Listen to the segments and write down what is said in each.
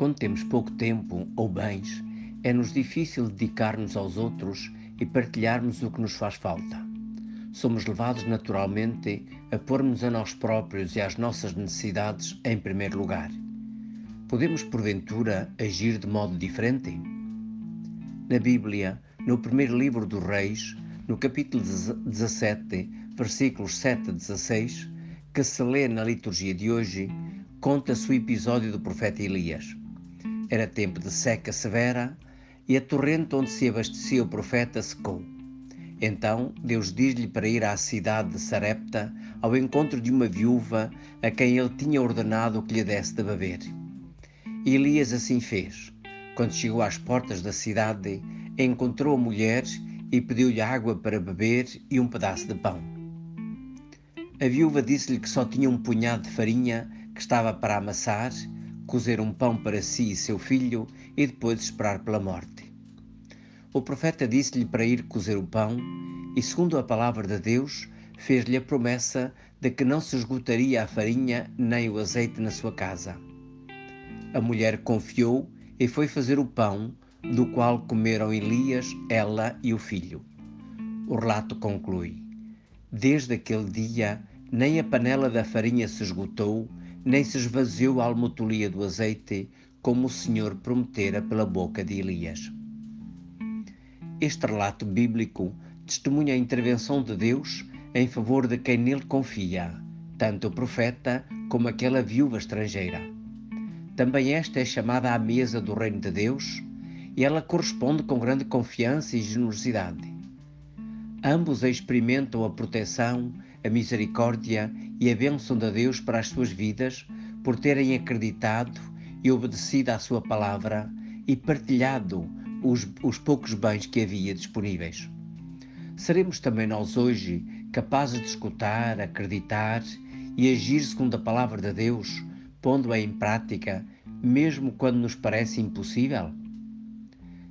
Quando temos pouco tempo ou bens, é-nos difícil dedicar-nos aos outros e partilharmos o que nos faz falta. Somos levados naturalmente a pormos a nós próprios e às nossas necessidades em primeiro lugar. Podemos, porventura, agir de modo diferente? Na Bíblia, no primeiro livro dos Reis, no capítulo 17, versículos 7 a 16, que se lê na liturgia de hoje, conta-se o episódio do profeta Elias. Era tempo de seca severa e a torrente onde se abastecia o profeta secou. Então Deus diz-lhe para ir à cidade de Sarepta ao encontro de uma viúva a quem ele tinha ordenado que lhe desse de beber. E Elias assim fez. Quando chegou às portas da cidade, encontrou a mulher e pediu-lhe água para beber e um pedaço de pão. A viúva disse-lhe que só tinha um punhado de farinha que estava para amassar cozer um pão para si e seu filho e depois esperar pela morte. O profeta disse-lhe para ir cozer o pão e, segundo a palavra de Deus, fez-lhe a promessa de que não se esgotaria a farinha nem o azeite na sua casa. A mulher confiou e foi fazer o pão, do qual comeram Elias, ela e o filho. O relato conclui: Desde aquele dia, nem a panela da farinha se esgotou, nem se esvaziou a almotolia do azeite, como o Senhor prometera pela boca de Elias. Este relato bíblico testemunha a intervenção de Deus em favor de quem nele confia, tanto o profeta como aquela viúva estrangeira. Também esta é chamada à mesa do reino de Deus e ela corresponde com grande confiança e generosidade. Ambos experimentam a proteção, a misericórdia e a bênção de Deus para as suas vidas por terem acreditado e obedecido à sua palavra e partilhado os, os poucos bens que havia disponíveis. Seremos também nós hoje capazes de escutar, acreditar e agir segundo a palavra de Deus, pondo-a em prática, mesmo quando nos parece impossível?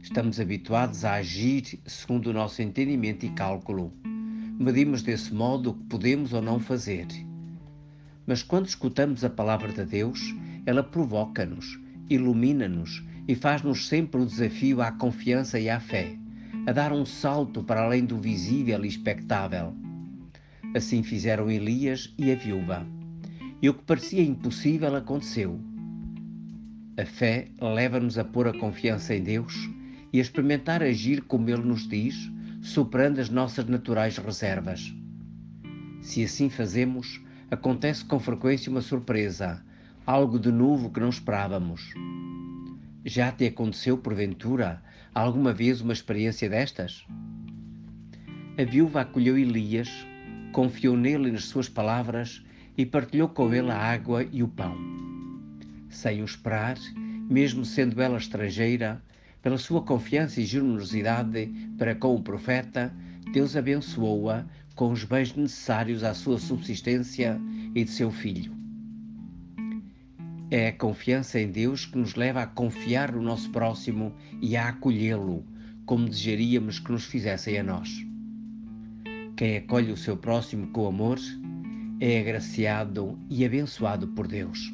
Estamos habituados a agir segundo o nosso entendimento e cálculo. Medimos desse modo o que podemos ou não fazer. Mas quando escutamos a palavra de Deus, ela provoca-nos, ilumina-nos e faz-nos sempre o desafio à confiança e à fé, a dar um salto para além do visível e expectável. Assim fizeram Elias e a viúva. E o que parecia impossível aconteceu. A fé leva-nos a pôr a confiança em Deus e a experimentar agir como Ele nos diz, superando as nossas naturais reservas. Se assim fazemos, acontece com frequência uma surpresa, algo de novo que não esperávamos. Já te aconteceu, porventura, alguma vez uma experiência destas? A viúva acolheu Elias, confiou nele nas suas palavras e partilhou com ele a água e o pão. Sem o esperar, mesmo sendo ela estrangeira, pela sua confiança e generosidade para com o profeta, Deus abençoou-a com os bens necessários à sua subsistência e de seu filho. É a confiança em Deus que nos leva a confiar no nosso próximo e a acolhê-lo, como desejaríamos que nos fizessem a nós. Quem acolhe o seu próximo com amor é agraciado e abençoado por Deus.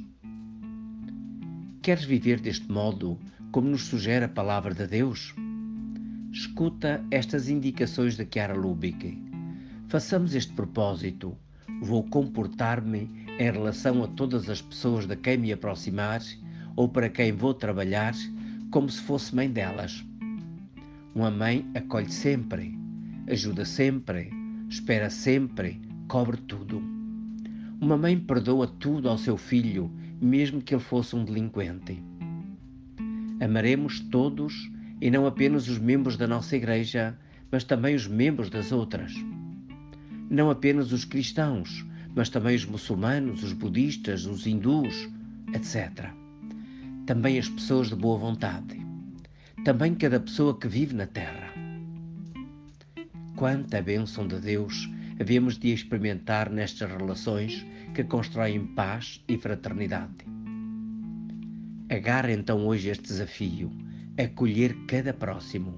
Queres viver deste modo, como nos sugere a palavra de Deus? Escuta estas indicações de Chiara Lubick. Façamos este propósito. Vou comportar-me em relação a todas as pessoas de quem me aproximar ou para quem vou trabalhar como se fosse mãe delas. Uma mãe acolhe sempre, ajuda sempre, espera sempre, cobre tudo. Uma mãe perdoa tudo ao seu filho mesmo que ele fosse um delinquente. Amaremos todos e não apenas os membros da nossa igreja, mas também os membros das outras. Não apenas os cristãos, mas também os muçulmanos, os budistas, os hindus, etc. Também as pessoas de boa vontade. Também cada pessoa que vive na terra. Quanta bênção de Deus havemos de experimentar nestas relações que constroem paz e fraternidade. Agarra então hoje este desafio, acolher cada próximo,